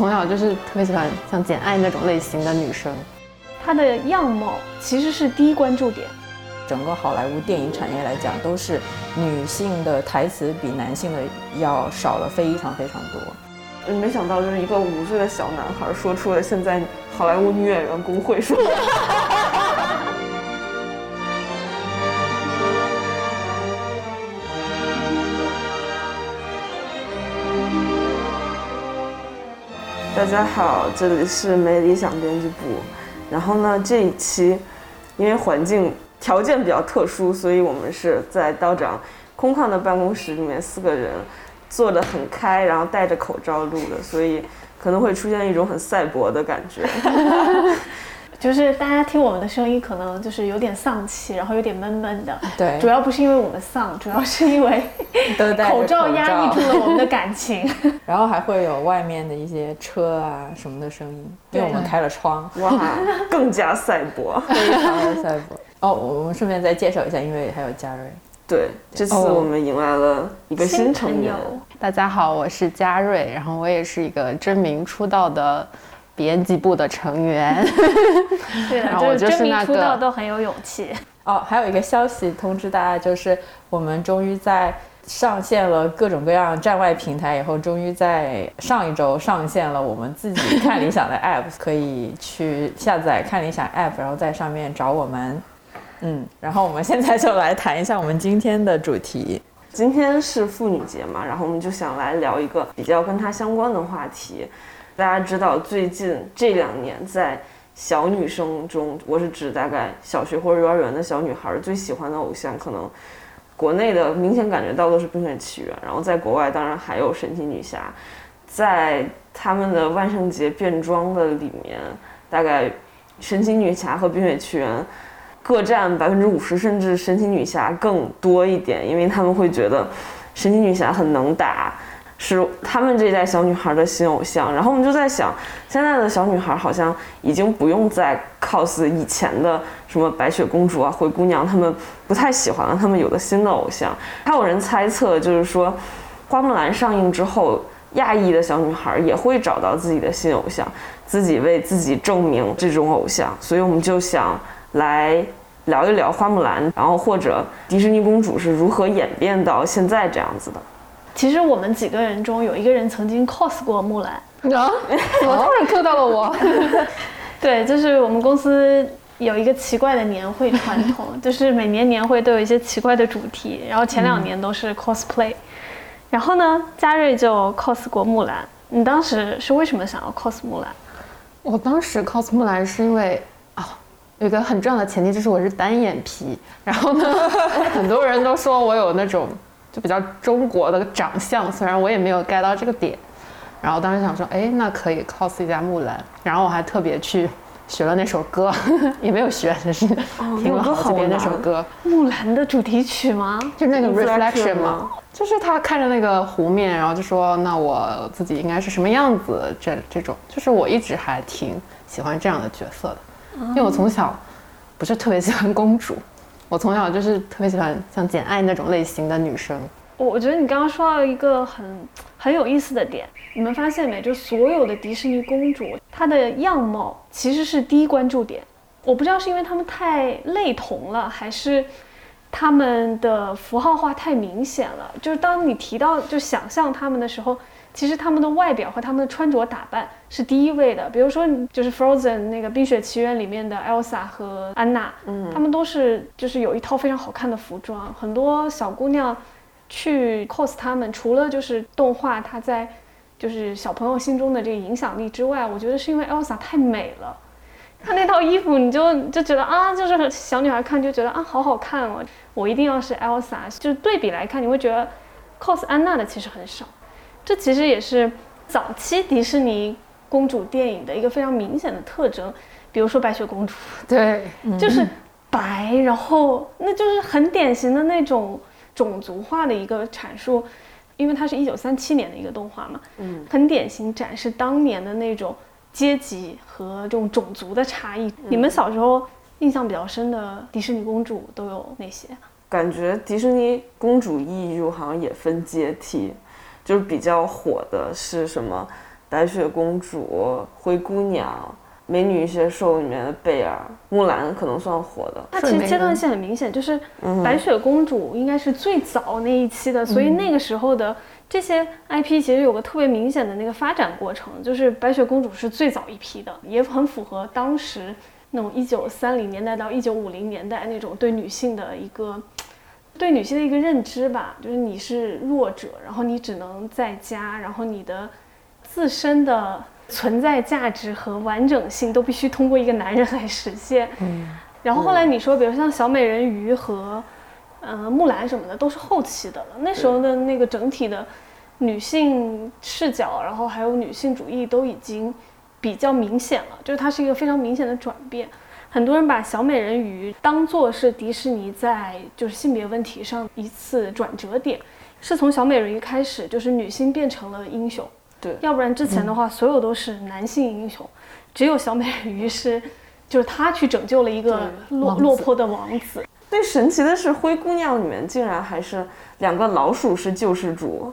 从小就是特别喜欢像简爱那种类型的女生，她的样貌其实是第一关注点。整个好莱坞电影产业来讲，都是女性的台词比男性的要少了非常非常多。没想到就是一个五岁的小男孩说出了现在好莱坞女演员工会说。大家好，这里是没理想编辑部。然后呢，这一期因为环境条件比较特殊，所以我们是在道长空旷的办公室里面，四个人坐得很开，然后戴着口罩录的，所以可能会出现一种很赛博的感觉。就是大家听我们的声音，可能就是有点丧气，然后有点闷闷的。对，主要不是因为我们丧，主要是因为 口罩压抑住了我们的感情。然后还会有外面的一些车啊什么的声音，因为我们开了窗。哇，更加赛博，非常的赛博。哦，我们顺便再介绍一下，因为还有嘉瑞。对，这次我们迎来了一个新成员。大家好，我是嘉瑞，然后我也是一个真名出道的。编辑部的成员，对，然后我就是那个都很有勇气哦。还有一个消息通知大家，就是我们终于在上线了各种各样站外平台以后，终于在上一周上线了我们自己 看理想的 app，可以去下载看理想 app，然后在上面找我们。嗯，然后我们现在就来谈一下我们今天的主题。今天是妇女节嘛，然后我们就想来聊一个比较跟它相关的话题。大家知道，最近这两年在小女生中，我是指大概小学或者幼儿园的小女孩最喜欢的偶像，可能国内的明显感觉到都是《冰雪奇缘》，然后在国外当然还有神奇女侠。在他们的万圣节变装的里面，大概神奇女侠和冰雪奇缘各占百分之五十，甚至神奇女侠更多一点，因为他们会觉得神奇女侠很能打。是他们这一代小女孩的新偶像，然后我们就在想，现在的小女孩好像已经不用再 cos 以前的什么白雪公主啊、灰姑娘，他们不太喜欢了，他们有了新的偶像。还有人猜测，就是说，花木兰上映之后，亚裔的小女孩也会找到自己的新偶像，自己为自己证明这种偶像。所以我们就想来聊一聊花木兰，然后或者迪士尼公主是如何演变到现在这样子的。其实我们几个人中有一个人曾经 cos 过木兰啊，怎 么突然 Q 到了我？对，就是我们公司有一个奇怪的年会传统，就是每年年会都有一些奇怪的主题，然后前两年都是 cosplay，然后呢，嘉瑞就 cos 过木兰。你当时是为什么想要 cos 木兰？我当时 cos 木兰是因为啊，有一个很重要的前提就是我是单眼皮，然后呢，很多人都说我有那种。就比较中国的长相，虽然我也没有 get 到这个点，然后当时想说，哎，那可以 cos 一下木兰，然后我还特别去学了那首歌，也没有学，就是听了好几遍那首歌。木兰的主题曲吗？就那个 reflection 吗？就是他看着那个湖面，然后就说，那我自己应该是什么样子？这这种，就是我一直还挺喜欢这样的角色的，因为我从小不是特别喜欢公主。我从小就是特别喜欢像简爱那种类型的女生。我我觉得你刚刚说到一个很很有意思的点，你们发现没？就所有的迪士尼公主，她的样貌其实是第一关注点。我不知道是因为她们太类同了，还是她们的符号化太明显了。就是当你提到就想象他们的时候。其实他们的外表和他们的穿着打扮是第一位的，比如说就是《Frozen》那个《冰雪奇缘》里面的 Elsa 和安娜，嗯，他们都是就是有一套非常好看的服装，很多小姑娘去 cos 他们，除了就是动画它在就是小朋友心中的这个影响力之外，我觉得是因为 Elsa 太美了，她那套衣服你就就觉得啊，就是小女孩看就觉得啊好好看哦，我一定要是 Elsa，就是对比来看，你会觉得 cos 安娜的其实很少。这其实也是早期迪士尼公主电影的一个非常明显的特征，比如说白雪公主，对，就是白，然后那就是很典型的那种种族化的一个阐述，因为它是一九三七年的一个动画嘛，嗯，很典型展示当年的那种阶级和这种种族的差异。你们小时候印象比较深的迪士尼公主都有哪些？感觉迪士尼公主艺术好像也分阶梯。就是比较火的是什么白雪公主、灰姑娘、美女与野兽里面的贝尔、木兰可能算火的。它其实阶段性很明显，就是嗯白雪公主应该是最早那一期的，所以那个时候的这些 IP 其实有个特别明显的那个发展过程，就是白雪公主是最早一批的，也很符合当时那种一九三零年代到一九五零年代那种对女性的一个。对女性的一个认知吧，就是你是弱者，然后你只能在家，然后你的自身的存在价值和完整性都必须通过一个男人来实现。嗯，然后后来你说，比如像小美人鱼和呃木兰什么的，都是后期的了。那时候的那个整体的女性视角，然后还有女性主义都已经比较明显了，就是它是一个非常明显的转变。很多人把小美人鱼当做是迪士尼在就是性别问题上一次转折点，是从小美人鱼开始，就是女性变成了英雄。对要不然之前的话，所有都是男性英雄，只有小美人鱼是，就是她去拯救了一个落落魄的王子。最神奇的是，灰姑娘里面竟然还是两个老鼠是救世主，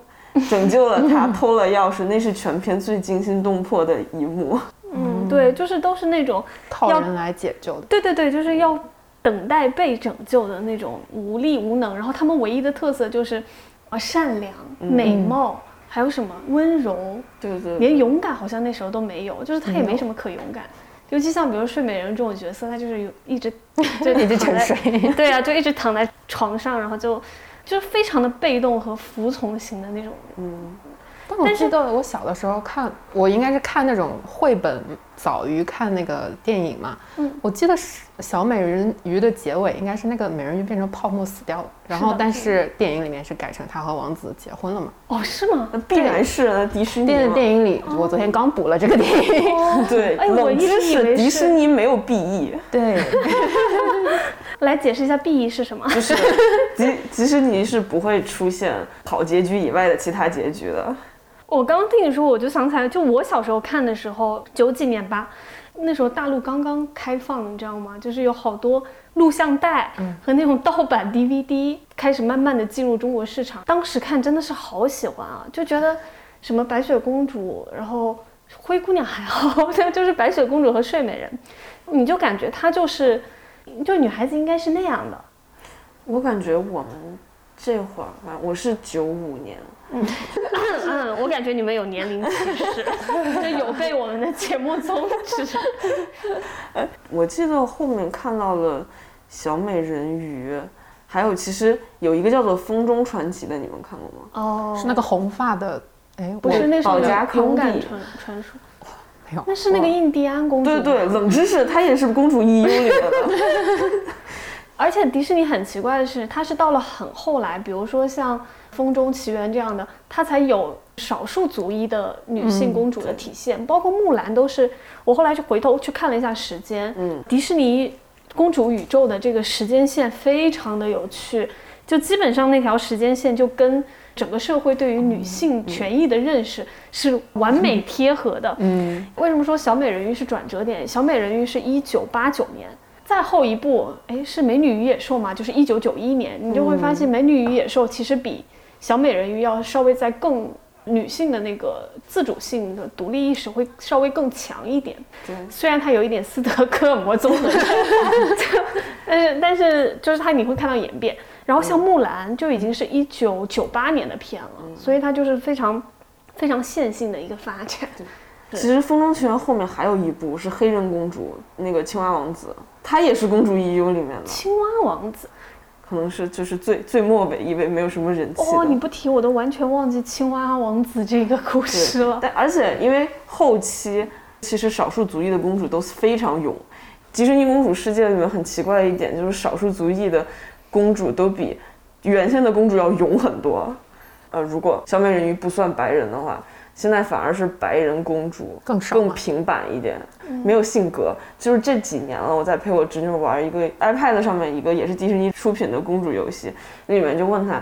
拯救了她，偷了钥匙，那是全片最惊心动魄的一幕。嗯，对，就是都是那种，要靠人来解救的。对对对，就是要等待被拯救的那种无力无能。然后他们唯一的特色就是，啊，善良、美貌，还有什么温柔，对对连勇敢好像那时候都没有，就是他也没什么可勇敢。尤其像比如睡美人这种角色，他就是有一直 就一直沉睡，对啊，就一直躺在床上，然后就就非常的被动和服从型的那种。嗯但我记得我小的时候看，我应该是看那种绘本早于看那个电影嘛。嗯，我记得是小美人鱼的结尾应该是那个美人鱼变成泡沫死掉了，然后但是电影里面是改成她和王子结婚了嘛。哦，是吗？那必然是那迪士尼电影里，我昨天刚补了这个电影。对，哎，我一直以为迪士。尼没有 BE，对，来解释一下 B E 是什么？就是迪迪士尼是不会出现好结局以外的其他结局的。我刚刚听你说，我就想起来，就我小时候看的时候，九几年吧，那时候大陆刚刚开放，你知道吗？就是有好多录像带和那种盗版 DVD 开始慢慢的进入中国市场。当时看真的是好喜欢啊，就觉得什么白雪公主，然后灰姑娘还好，就是白雪公主和睡美人，你就感觉她就是，就女孩子应该是那样的。我感觉我们这会儿，吧我是九五年，嗯嗯，我感觉你们有年龄歧视，就有被我们的节目 宗旨。我记得后面看到了小美人鱼，还有其实有一个叫做《风中传奇》的，你们看过吗？哦，是那个红发的，哎，不是，那是保加勇敢传传说，没有那是那个印第安公主。对对，。冷知识，她也是公主 EU 里面的。而且迪士尼很奇怪的是，它是到了很后来，比如说像《风中奇缘》这样的，它才有少数族裔的女性公主的体现，包括木兰都是。我后来就回头去看了一下时间，嗯，迪士尼公主宇宙的这个时间线非常的有趣，就基本上那条时间线就跟整个社会对于女性权益的认识是完美贴合的。嗯，为什么说小美人鱼是转折点？小美人鱼是一九八九年，再后一部，哎，是美女与野兽嘛，就是一九九一年，你就会发现美女与野兽其实比小美人鱼要稍微在更女性的那个自主性的独立意识会稍微更强一点。对虽然它有一点斯德哥尔摩综合症，就但是但是就是它你会看到演变。然后像木兰就已经是一九九八年的片了，所以它就是非常非常线性的一个发展。其实《风中奇缘》后面还有一部是黑人公主，那个青蛙王子，他也是公主 EU 里面的，青蛙王子。可能是就是最最末尾一位，没有什么人气的。哦，你不提我都完全忘记青蛙王子这个故事了。但而且因为后期其实少数族裔的公主都非常勇，迪士尼公主世界里面很奇怪的一点就是少数族裔的公主都比原先的公主要勇很多。呃，如果小美人鱼不算白人的话，现在反而是白人公主更少更平板一点，没有性格。就是这几年了，我在陪我侄女玩一个 iPad 上面一个也是迪士尼出品的公主游戏，那里面就问她，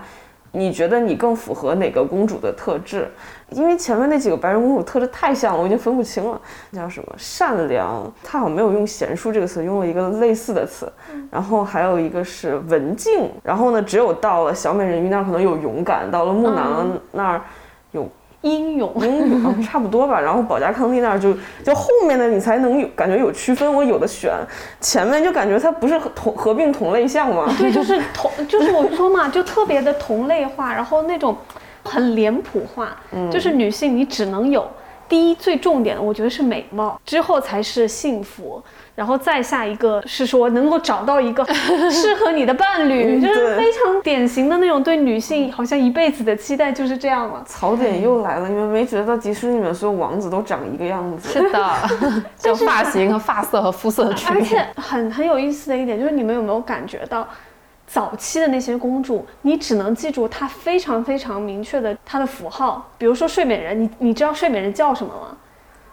你觉得你更符合哪个公主的特质？因为前面那几个白人公主特质太像了，我已经分不清了。那叫什么？善良，她好像没有用贤淑这个词，用了一个类似的词。然后还有一个是文静，然后呢，只有到了小美人鱼那儿可能有勇敢，到了木兰那儿有英勇。英勇啊，差不多吧。然后保加康帝那儿就就后面的你才能有感觉有区分，我有的选，前面就感觉它不是同合并同类项吗？对，就是同，就是我说嘛，就特别的同类化，然后那种很脸谱化，就是女性你只能有第一最重点的，我觉得是美貌，之后才是幸福。然后再下一个是说能够找到一个 适合你的伴侣，就是非常典型的那种对女性好像一辈子的期待就是这样了。槽点又来了，你们没觉得迪士尼里面所有王子都长一个样子？是的，就发型和发色和肤色的区别。而且很很有意思的一点就是，你们有没有感觉到，早期的那些公主，你只能记住她非常非常明确的她的符号，比如说睡美人，你你知道睡美人叫什么吗？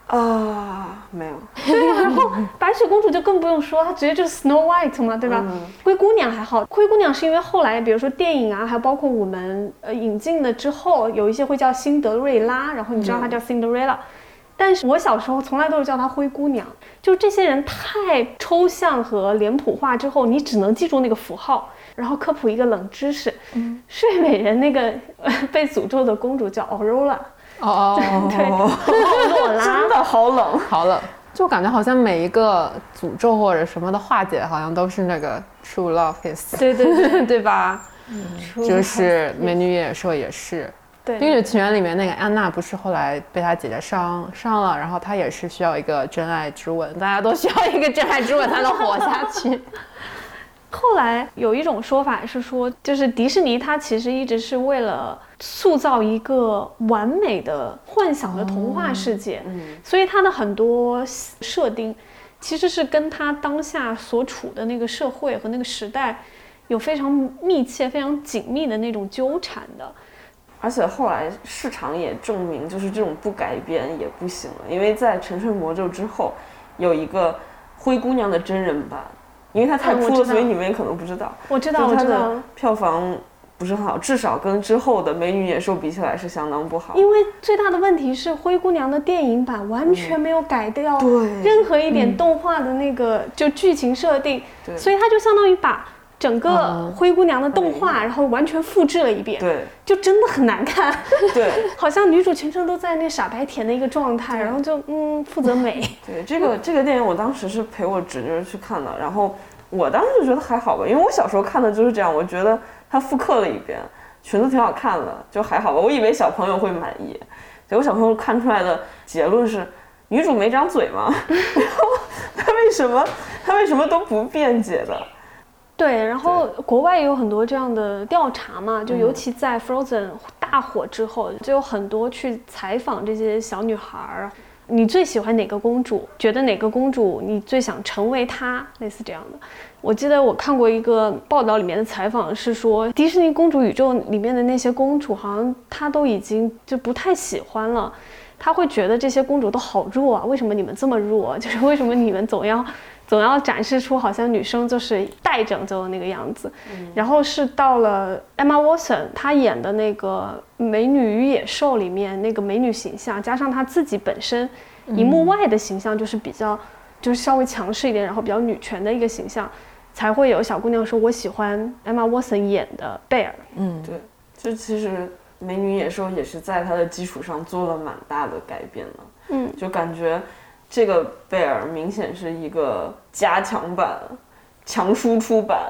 啊，没有，对呀、然后白雪公主就更不用说，她直接就是 Snow White 嘛，对吧？灰姑娘还好，灰姑娘是因为后来，比如说电影啊，还有包括我们呃引进了之后，有一些会叫辛德瑞拉，然后你知道她叫 Cinderella。但是我小时候从来都是叫她灰姑娘，就这些人太抽象和脸谱化之后，你只能记住那个符号。然后科普一个冷知识，睡美人那个、呃、被诅咒的公主叫 Aurora，哦哦。真的好冷。好冷，就感觉好像每一个诅咒或者什么的化解，好像都是那个 true love is，对对对对吧？就是美女与野兽也是。对，冰雪奇缘里面那个安娜不是后来被她姐姐伤伤了，然后她也是需要一个真爱之吻，大家都需要一个真爱之吻才能活下去。后来有一种说法是说，就是迪士尼它其实一直是为了塑造一个完美的幻想的童话世界，所以它的很多设定其实是跟它当下所处的那个社会和那个时代有非常密切、非常紧密的那种纠缠的。而且后来市场也证明，就是这种不改编也不行了，因为在《沉睡魔咒》之后，有一个灰姑娘的真人版，因为它太哭了，所以你们也可能不知道。我知道，它我知道的。票房不是很好，至少跟之后的《美女与野兽》比起来是相当不好。因为最大的问题是灰姑娘的电影版完全没有改掉任何一点动画的那个就剧情设定，所以它就相当于把整个嗯灰姑娘的动画，然后完全复制了一遍，对就真的很难看，对 好像女主全程都在那傻白甜的一个状态，然后就嗯负责美，对，这个这个电影我当时是陪我侄女去看的，然后我当时就觉得还好吧，因为我小时候看的就是这样，我觉得它复刻了一遍，裙子挺好看的，就还好吧。我以为小朋友会满意，结果小朋友看出来的结论是女主没长嘴吗？然 后她为什么她为什么都不辩解的？对，然后国外也有很多这样的调查嘛，就尤其在 Frozen 大火之后，就有很多去采访这些小女孩儿。你最喜欢哪个公主？觉得哪个公主你最想成为她？类似这样的。我记得我看过一个报道，里面的采访是说，迪士尼公主宇宙里面的那些公主，好像她都已经就不太喜欢了。她会觉得这些公主都好弱啊，为什么你们这么弱？就是为什么你们总要总要展示出好像女生就是待拯救的那个样子。然后是到了 Emma Watson 她演的那个《美女与野兽》里面那个美女形象，加上她自己本身荧幕外的形象就是比较就是稍微强势一点，然后比较女权的一个形象，才会有小姑娘说我喜欢 Emma Watson 演的贝尔。嗯，对，就其实《美女与野兽》也是在她的基础上做了蛮大的改变的。嗯，就感觉这个贝尔明显是一个加强版、强输出版，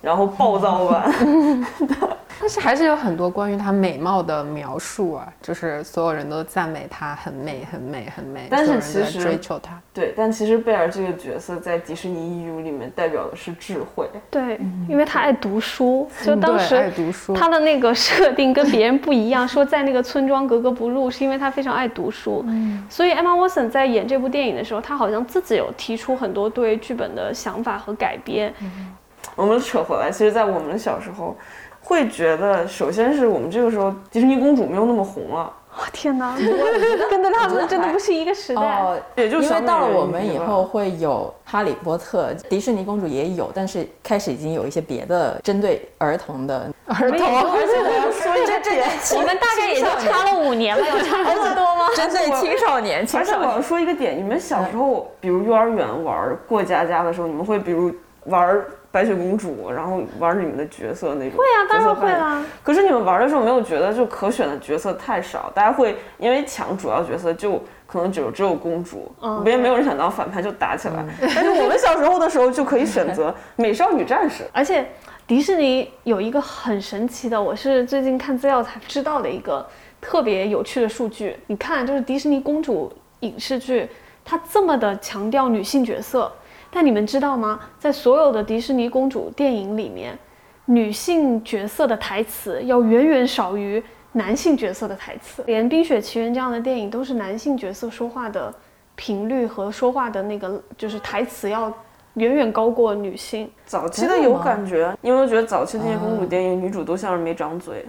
然后暴躁版。但是还是有很多关于她美貌的描述啊，就是所有人都赞美她很美、很美、很美，但是其实追求她。对，但其实贝尔这个角色在迪士尼 EU 里面代表的是智慧。对，因为她爱读书，就当时爱读书，他的那个设定跟别人不一样，说在那个村庄格格不入，是因为她非常爱读书。所以 Emma Watson 在演这部电影的时候，她好像自己有提出很多对剧本的想法和改编。我们扯回来，其实，在我们小时候，会觉得，首先是我们这个时候迪士尼公主没有那么红了，哇、天哪，我 跟着他们真的不是一个时代。哦，也就因为小美人到了我们以后会有哈利波特，迪士尼公主也有，但是开始已经有一些别的针对儿童的。儿童，而且我要 说一个点，我们大概也就差了五年了，有差这么多吗？针对青少年，青而且我要说一个点，你们小时候，比如幼儿园玩过家家的时候，你们会比如玩白雪公主，然后玩你们的角色那种。会啊，当然会啦。可是你们玩的时候没有觉得就可选的角色太少，大家会因为抢主要角色就可能只有只有公主，嗯别、没有人想当反派就打起来。但是我们小时候的时候就可以选择 美少女战士，而且迪士尼有一个很神奇的，我是最近看资料才知道的一个特别有趣的数据。你看，就是迪士尼公主影视剧，它这么的强调女性角色，但你们知道吗？在所有的迪士尼公主电影里面，女性角色的台词要远远少于男性角色的台词。连《冰雪奇缘》这样的电影都是男性角色说话的频率和说话的那个就是台词要远远高过女性。早期的有感觉，你有没有觉得早期那些公主电影女主都像是没长嘴？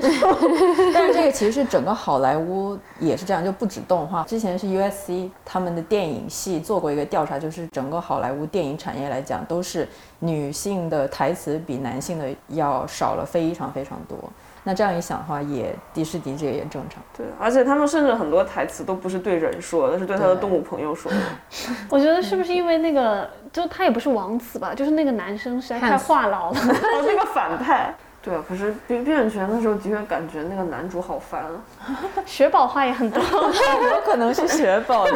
但是这个其实是整个好莱坞也是这样，就不止动画。之前是 USC 他们的电影系做过一个调查，就是整个好莱坞电影产业来讲，都是女性的台词比男性的要少了非常非常多。那这样一想的话，也迪士尼这个也正常。对，而且他们甚至很多台词都不是对人说的，是对他的动物朋友说的。我觉得是不是因为那个，就他也不是王子吧，就是那个男生实在太话痨了。哦，那个反派。对啊，可是《冰冰雪奇缘》的时候，的确感觉那个男主好烦啊。雪宝话也很多，有可能是雪宝的，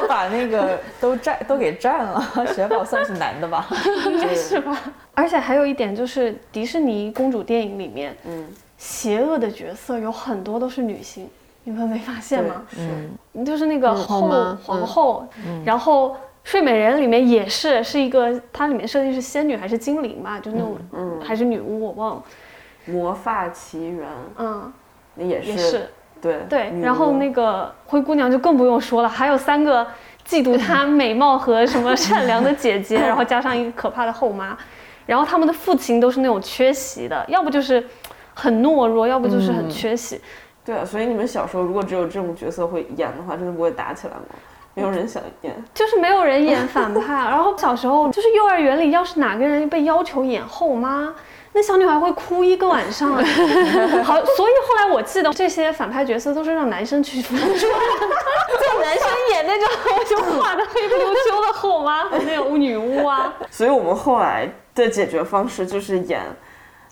都把那个都占都给占了。雪宝算是男的吧？应该是吧？而且还有一点就是，迪士尼公主电影里面，嗯，邪恶的角色有很多都是女性，你们没发现吗？嗯，就是那个后皇后，然后《睡美人》里面也是是一个，它里面设定是仙女还是精灵吧，就是那种，嗯还是女巫，我忘了。魔发奇缘嗯，那也是也是对对。然后那个灰姑娘就更不用说了，还有三个嫉妒她 美貌和什么善良的姐姐，然后加上一个可怕的后妈，然后他们的父亲都是那种缺席的，要不就是很懦弱，要不就是很缺席。对啊，所以你们小时候如果只有这种角色会演的话，真的不会打起来吗？没有人想演。就是没有人演反派，然后小时候就是幼儿园里，要是哪个人被要求演后妈，那小女孩会哭一个晚上。好，所以后来我记得这些反派角色都是让男生去辅助，就男生演那种就画的黑不溜秋的后妈和那种女巫啊。所以我们后来的解决方式就是演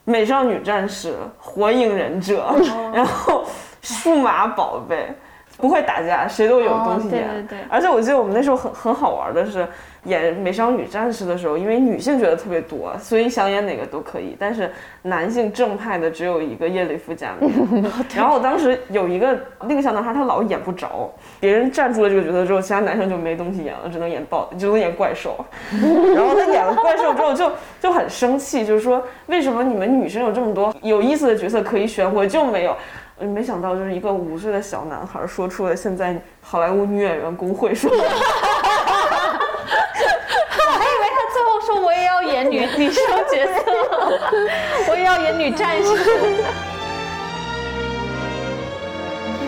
美少女战士、火影忍者，然后数码宝贝，不会打架，谁都有东西哦对演。对对而且我记得我们那时候很很好玩的是，演美少女战士的时候，因为女性觉得特别多，所以想演哪个都可以。但是男性正派的只有一个叶里夫加冕。然后当时有一个那个小男孩，他老演不着，别人站住了这个角色之后，其他男生就没东西演了，只能演暴，只能演怪兽。然后他演了怪兽之后就就很生气，就是说为什么你们女生有这么多有意思的角色可以选，我就没有。呃没想到，就是一个五岁的小男孩说出了现在好莱坞女演员工会说的 我还以为他最后说我也要演女女生角色，我也要演女战士。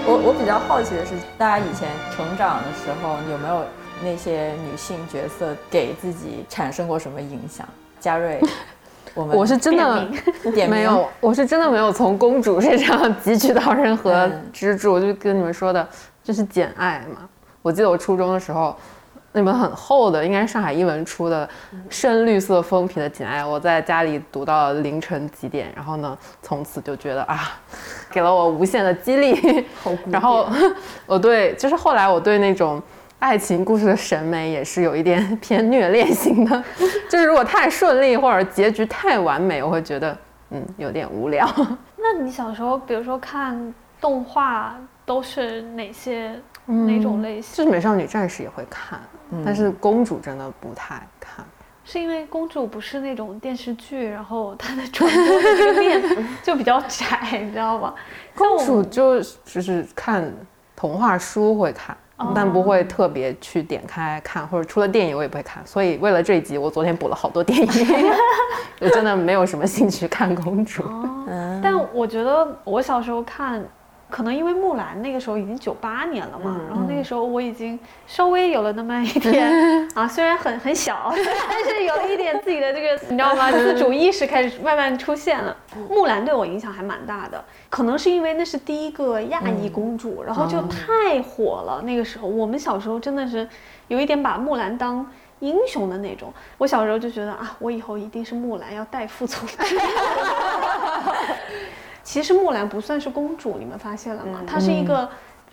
我我比较好奇的是，大家以前成长的时候有没有那些女性角色给自己产生过什么影响？嘉瑞，我们我是真的没有，我是真的没有从公主身上汲取到任何嗯支柱，就跟你们说的，就是《简爱》嘛。我记得我初中的时候，那本很厚的，应该是上海译文出的深绿色封皮的《简爱》，我在家里读到凌晨几点，然后呢，从此就觉得啊，给了我无限的激励。然后 我对，就是后来我对那种。爱情故事的审美也是有一点 偏虐恋型的，就是如果太顺利或者结局太完美，我会觉得嗯有点无聊。那你小时候，比如说看动画，都是哪些、哪种类型？就是美少女战士也会看，但是公主真的不太看。是因为公主不是那种电视剧，然后她的传播的这个面就比较窄，你知道吗？公主就只是看童话书会看。但不会特别去点开看，或者除了电影我也不会看。所以为了这一集，我昨天补了好多电影，我真的没有什么兴趣看公主。哦，但我觉得我小时候看，可能因为木兰那个时候已经九八年了嘛，然后那个时候我已经稍微有了那么一点 啊，虽然很很小，但是有了一点自己的这个你知道吗？自主意识开始慢慢出现了。木兰对我影响还蛮大的，可能是因为那是第一个亚裔公主，然后就太火了。那个时候我们小时候真的是有一点把木兰当英雄的那种。我小时候就觉得啊，我以后一定是木兰，要代父从军。其实木兰不算是公主，你们发现了吗？她是一个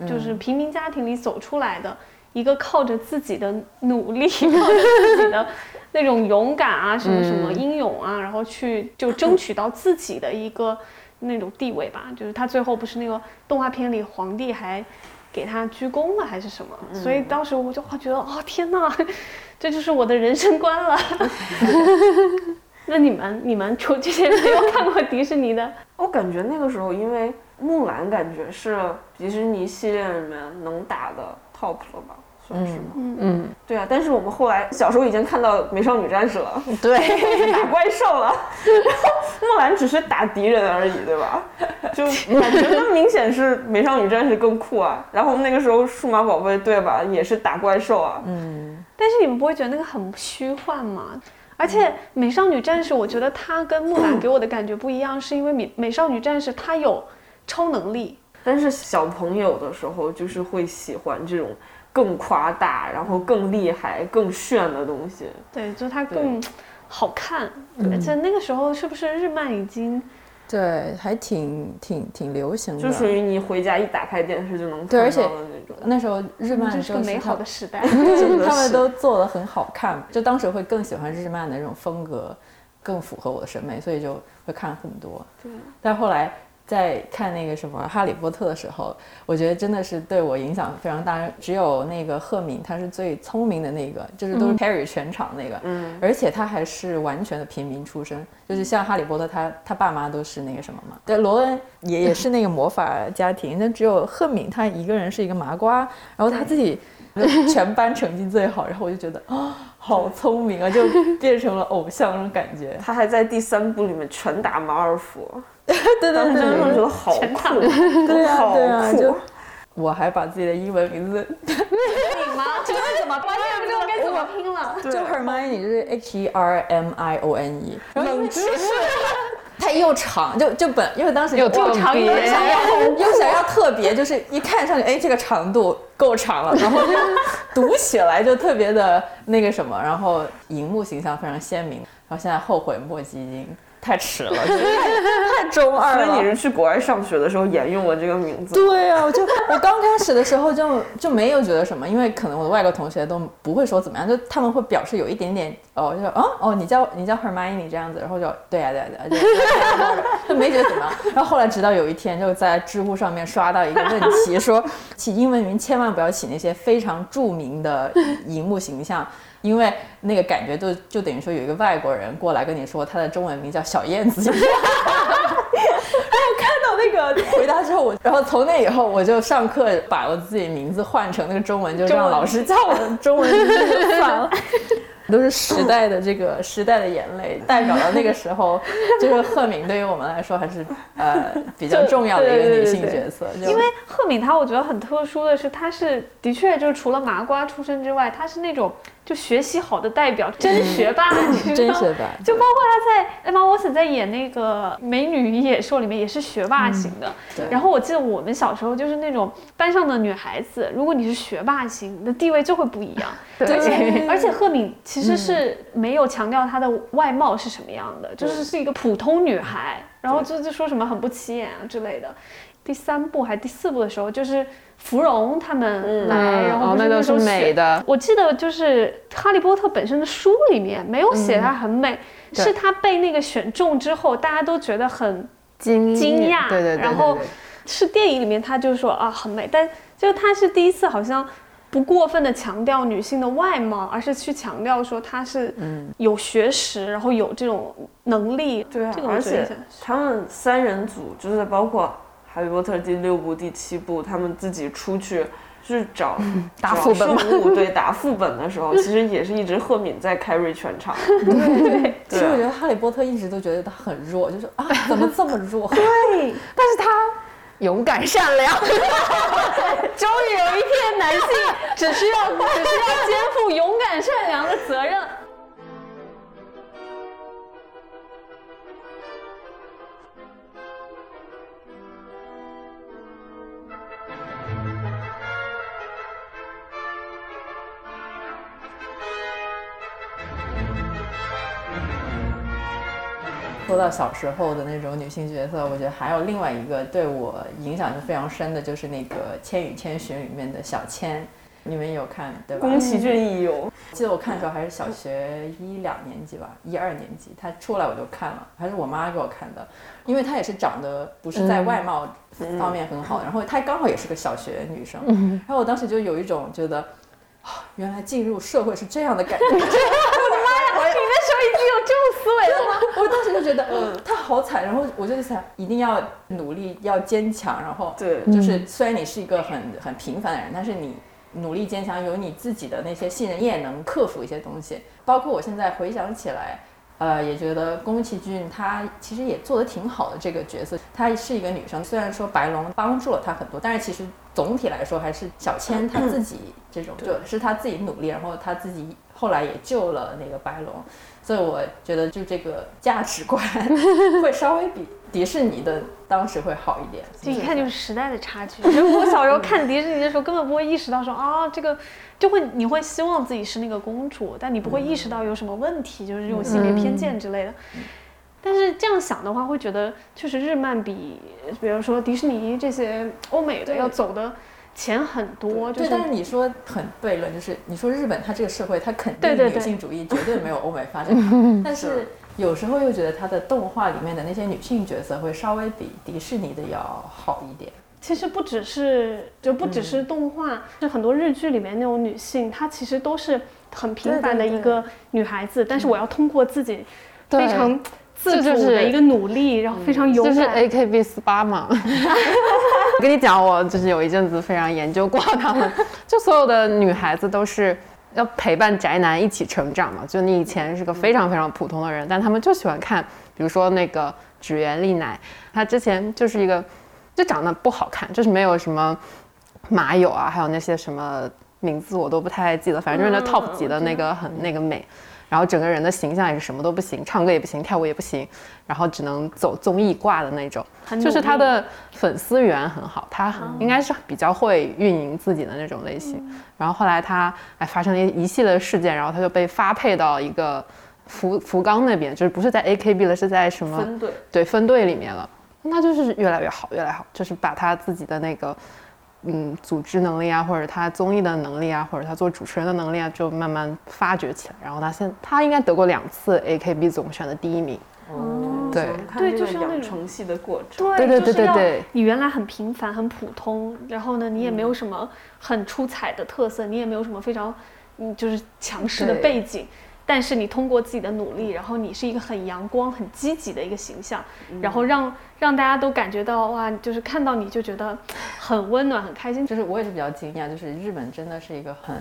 就是平民家庭里走出来的。一个靠着自己的努力，靠着自己的那种勇敢啊，什么什么英勇啊，然后去就争取到自己的一个那种地位吧。就是她最后不是那个动画片里皇帝还给他鞠躬了还是什么？所以当时我就觉得哦，天哪，这就是我的人生观了。那你们你们除这些没有看过迪士尼的？我感觉那个时候因为木兰感觉是迪士尼系列里面能打的 top 了吧。算是吗？嗯嗯，对啊，但是我们后来小时候已经看到美少女战士了，对，打怪兽了，然后木兰只是打敌人而已，对吧？就 感觉那明显是美少女战士更酷啊。然后那个时候数码宝贝对吧，也是打怪兽啊。嗯，但是你们不会觉得那个很虚幻吗？而且美少女战士，我觉得它跟木兰给我的感觉不一样，是因为美美少女战士它有超能力，但是小朋友的时候就是会喜欢这种。更夸大，然后更厉害、更炫的东西。对，就它更好看。而且那个时候是不是日漫已经？对，还挺挺挺流行的。就属于你回家一打开电视就能看到的那时候日漫就是个美好的时代，他们都做的很好看。就当时会更喜欢日漫的那种风格，更符合我的审美，所以就会看很多。对，但后来。在看那个什么《哈利波特》的时候，我觉得真的是对我影响非常大。只有那个赫敏，他是最聪明的那个，就是都是 carry 全场那个。嗯，而且他还是完全的平民出身，就是像哈利波特，他他爸妈都是那个什么嘛。对，罗恩也也是 那个魔法家庭，那只有赫敏他一个人是一个麻瓜，然后他自己 全班成绩最好，然后我就觉得啊，好聪明啊，就变成了偶像那种感觉。他还在第三部里面拳打马尔福。对 对对，真的觉得好酷，对啊对啊，就我还把自己的英文名字，你吗？这个怎么关键不知道该怎么拼了？就 Hermione 就是 H E R M I O N E，冷知识，它又长，就就本因为当时又长又想要 又想要特别，就是一看上去，哎，这个长度够长了，然后就读起来就特别的那个什么，然后荧幕形象非常鲜明，然后现在后悔莫及，已经。太迟了，太中二了。所以你是去国外上学的时候沿用了这个名字？对啊，我就我刚开始的时候就 就没有觉得什么，因为可能我的外国同学都不会说怎么样，就他们会表示有一点点哦，就说哦哦，你叫你叫 Hermione 这样子，然后就对呀对呀对呀，就没觉得怎么样。然后后来直到有一天就在知乎上面刷到一个问题，说起英文名千万不要起那些非常著名的荧幕形象。因为那个感觉就就等于说有一个外国人过来跟你说他的中文名叫小燕子，然后看到那个回答之后，我然后从那以后我就上课把我自己名字换成那个中文，就让老师叫我中文名字算了。都是时代的这个时代的眼泪，代表了那个时候，就是赫敏对于我们来说还是呃比较重要的一个女性角色。因为赫敏她我觉得很特殊的是，她是的确就是除了麻瓜出身之外，她是那种。就学习好的代表，真学霸，真学霸。就包括他在 Emma Watson 在演那个《美女与野兽》里面也是学霸型的。然后我记得我们小时候就是那种班上的女孩子，如果你是学霸型，你的地位就会不一样。而且而且赫敏其实是没有强调她的外貌是什么样的，就是是一个普通女孩，然后就就说什么很不起眼啊之类的。第三部还第四部的时候，就是芙蓉他们来，然后那都是美的。我记得就是《哈利波特》本身的书里面没有写她很美，是她被那个选中之后，大家都觉得很惊惊讶。对对对。然后是电影里面，他就说啊很美，但就他是第一次好像不过分的强调女性的外貌，而是去强调说她是有学识，然后有这种能力。对啊，而且他们三人组就是包括。哈利波特第六部、第七部，他们自己出去去找打副本，对，打副本的时候，其实也是一直赫敏在 carry 全场。对，其实我觉得哈利波特一直都觉得他很弱，就是啊，怎么这么弱？对，但是他勇敢善良。终于有一天，男性只需要只需要肩负勇敢善良的责任。说到小时候的那种女性角色，我觉得还有另外一个对我影响就非常深的，就是那个《千与千寻》里面的小千，你们有看对吧？宫崎骏亦有，记得我看的时候还是小学一两年级吧，一二年级，他出来我就看了，还是我妈给我看的，因为她也是长得不是在外貌方面很好，然后她刚好也是个小学女生，然后我当时就有一种觉得，啊，原来进入社会是这样的感觉。我的妈呀！你那时候已经有这种思维了吗？我当时就觉得，嗯，他好惨，然后我就想一定要努力，要坚强，然后对，就是虽然你是一个很很平凡的人，但是你。努力坚强，有你自己的那些信任，你也能克服一些东西。包括我现在回想起来，呃，也觉得宫崎骏他其实也做的挺好的这个角色。她是一个女生，虽然说白龙帮助了她很多，但是其实总体来说还是小千他自己这种，就是他自己努力，然后他自己后来也救了那个白龙。所以我觉得就这个价值观 会稍微比。迪士尼的当时会好一点，就一看就是时代的差距。就我小时候看迪士尼的时候，根本不会意识到说啊，这个就会你会希望自己是那个公主，但你不会意识到有什么问题，就是这种性别偏见之类的。但是这样想的话，会觉得确实日漫比，比如说迪士尼这些欧美的要走的前很多。对，但是你说很悖论，就是你说日本它这个社会，它肯定女性主义绝对没有欧美发展好，但是。有时候又觉得它的动画里面的那些女性角色会稍微比迪士尼的要好一点。其实不只是，就不只是动画，就很多日剧里面那种女性，她其实都是很平凡的一个女孩子，但是我要通过自己非常自主的一个努力，然后非常勇敢。就是 A K B 四八嘛。我 跟你讲，我就是有一阵子非常研究过他们，就所有的女孩子都是。要陪伴宅男一起成长嘛？就你以前是个非常非常普通的人，但他们就喜欢看，比如说那个指原丽乃，她之前就是一个，就长得不好看，就是没有什么马友啊，还有那些什么名字我都不太记得，反正就是那 top 级的那个很那个美。然后整个人的形象也是什么都不行，唱歌也不行，跳舞也不行，然后只能走综艺挂的那种。就是他的粉丝缘很好，他应该是比较会运营自己的那种类型。然后后来他哎发生了一系列事件，然后他就被发配到一个福福冈那边，就是不是在 AKB 了，是在什么分队？对，分队里面了。那就是越来越好，越来越好，就是把他自己的那个。嗯，组织能力啊，或者他综艺的能力啊，或者他做主持人的能力啊，就慢慢发掘起来。然后他现他应该得过两次 AKB 总选的第一名。哦，对对，就是养成系的过程。对对对对对，你原来很平凡很普通，然后呢，你也没有什么很出彩的特色，你也没有什么非常嗯就是强势的背景。但是你通过自己的努力，然后你是一个很阳光、很积极的一个形象，然后让让大家都感觉到哇，就是看到你就觉得很温暖、很开心。就是我也是比较惊讶，就是日本真的是一个很，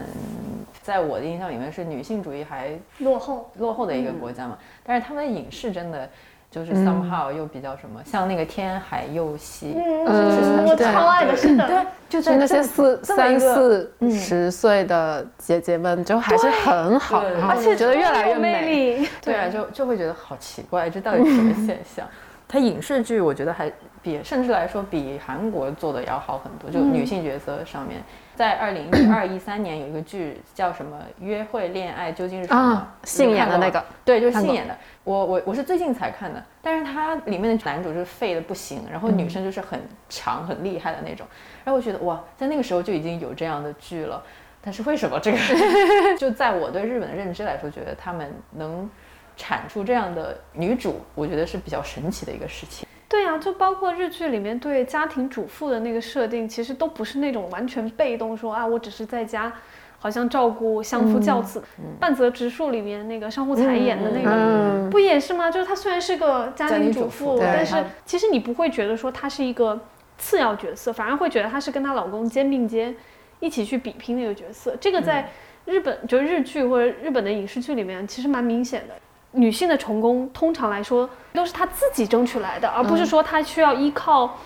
在我的印象里面是女性主义还落后落后的一个国家嘛。但是他们的影视真的。就是 somehow 又比较什么，像那个天海佑希，嗯，我超爱的，是的，对，就在那些四三四十岁的姐姐们，就还是很好，而且觉得越来越美，对啊，就就会觉得好奇怪，这到底是什么现象？它影视剧我觉得还比甚至来说比韩国做的要好很多，就女性角色上面。在二零一二一三年有一个剧叫什么《约会恋爱究竟是什么》，信演的那个，对，就是信演的。我我我是最近才看的，但是它里面的男主就是废的不行，然后女生就是很强很厉害的那种。然后我觉得哇，在那个时候就已经有这样的剧了，但是为什么这个 就在我对日本的认知来说，觉得他们能产出这样的女主，我觉得是比较神奇的一个事情。对呀，就包括日剧里面对家庭主妇的那个设定，其实都不是那种完全被动说啊，我只是在家，好像照顾相夫教子。半泽直树里面那个上户彩演的那个，不也是吗？就是她虽然是个家庭主妇，但是其实你不会觉得说她是一个次要角色，反而会觉得她是跟她老公肩并肩一起去比拼那个角色。这个在日本就日剧或者日本的影视剧里面，其实蛮明显的。女性的成功，通常来说都是她自己争取来的，而不是说她需要依靠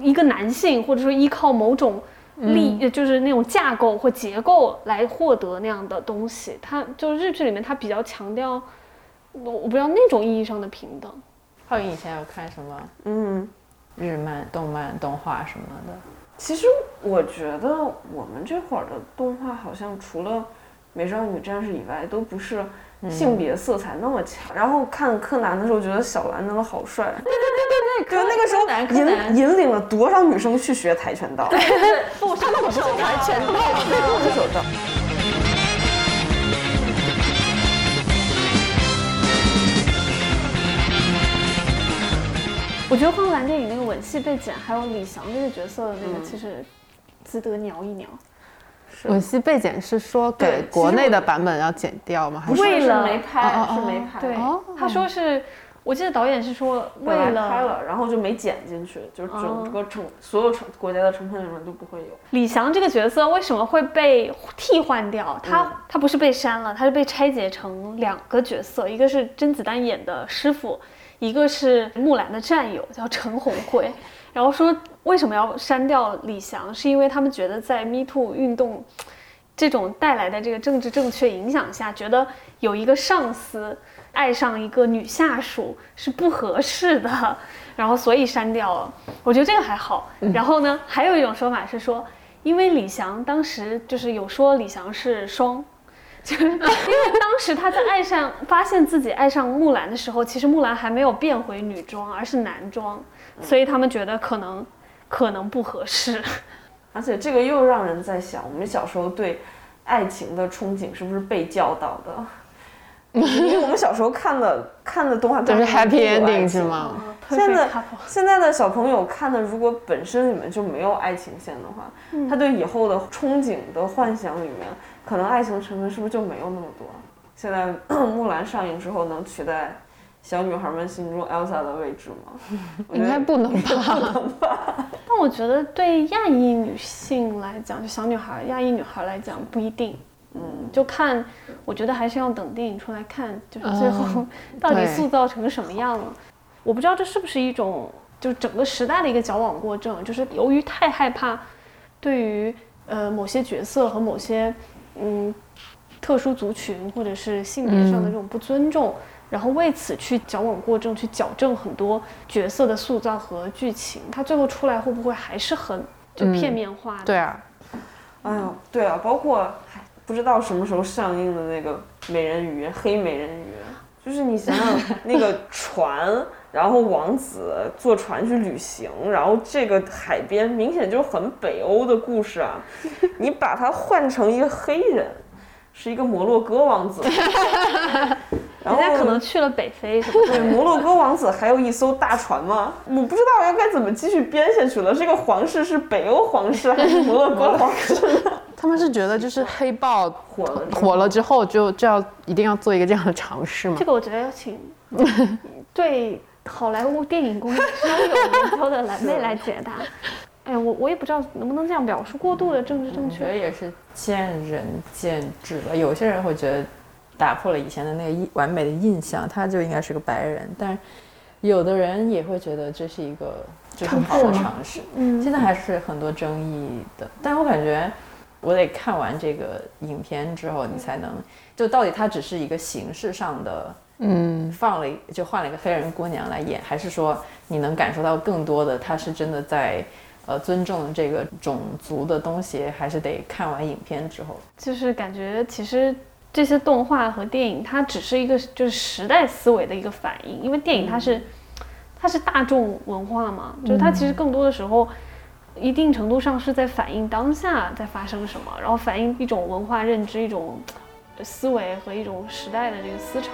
一个男性，或者说依靠某种力，就是那种架构或结构来获得那样的东西。它就是日剧里面，它比较强调，我我不知道那种意义上的平等。浩宇以前有看什么？嗯，日漫、动漫、动画什么的。其实我觉得我们这会儿的动画好像除了。美少女战士以外，都不是性别色彩那么强。然后看柯南的时候，觉得小兰真的好帅。对对对对对，就那个时候引引领了多少女生去学跆拳道？对对对，不，他们不是跆拳道，空手道。我觉得花木兰电影那个吻戏被剪，还有李翔这个角色的那个，其实值得聊一聊。吻戏被剪是说给国内的版本要剪掉吗？还是为了没拍，是没拍。对，他说是，我记得导演是说为了拍了，然后就没剪进去，就是整个成所有成国家的成片里面都不会有。李翔这个角色为什么会被替换掉？他他不是被删了，他是被拆解成两个角色，一个是甄子丹演的师傅。一个是木兰的战友叫陈红慧，然后说为什么要删掉李翔，是因为他们觉得在 Me Too 运动这种带来的这个政治正确影响下，觉得有一个上司爱上一个女下属是不合适的，然后所以删掉了。我觉得这个还好。然后呢，还有一种说法是说，因为李翔当时就是有说李翔是双。就是因为当时他在爱上发现自己爱上木兰的时候，其实木兰还没有变回女装，而是男装，所以他们觉得可能可能不合适。而且这个又让人在想，我们小时候对爱情的憧憬是不是被教导的？因为我们小时候看的看的动画都是 happy ending 是吗？现在现在的小朋友看的，如果本身里面就没有爱情线的话，他对以后的憧憬的幻想里面。可能爱情成分是不是就没有那么多？现在 木兰上映之后，能取代小女孩们心中 Elsa 的位置吗？应该不能吧。但我觉得对亚裔女性来讲，就小女孩、亚裔女孩来讲不一定。嗯，就看，我觉得还是要等电影出来看，就是最后 到底塑造成什么样了。我不知道这是不是一种，就是整个时代的一个矫枉过正，就是由于太害怕对于呃某些角色和某些。嗯，特殊族群或者是性别上的这种不尊重，然后为此去矫枉过正，去矫正很多角色的塑造和剧情，它最后出来会不会还是很就片面化？对啊，哎呦，对啊，包括不知道什么时候上映的那个美人鱼，黑美人鱼，就是你想想那个船。然后王子坐船去旅行，然后这个海边明显就是很北欧的故事啊！你把它换成一个黑人，是一个摩洛哥王子，人家可能去了北非，对，摩洛哥王子还有一艘大船吗？我不知道要该怎么继续编下去了。这个皇室是北欧皇室还是摩洛哥皇室？他们是觉得就是黑豹火了火了之后就就要一定要做一个这样的尝试吗？这个我觉得要请对。好莱坞电影工业稍有研究的蓝妹来解答。哎，我我也不知道能不能这样表述过度的政治正确。我觉得也是见仁见智吧。有些人会觉得打破了以前的那个完美的印象，他就应该是个白人。但有的人也会觉得这是一个就是好的尝试。嗯，现在还是很多争议的。但我感觉我得看完这个影片之后，你才能就到底它只是一个形式上的。嗯，放了就换了一个黑人姑娘来演，还是说你能感受到更多的？他是真的在，呃，尊重这个种族的东西，还是得看完影片之后？就是感觉其实这些动画和电影，它只是一个就是时代思维的一个反应，因为电影它是它是大众文化嘛，就是它其实更多的时候，一定程度上是在反映当下在发生什么，然后反映一种文化认知、一种思维和一种时代的这个思潮。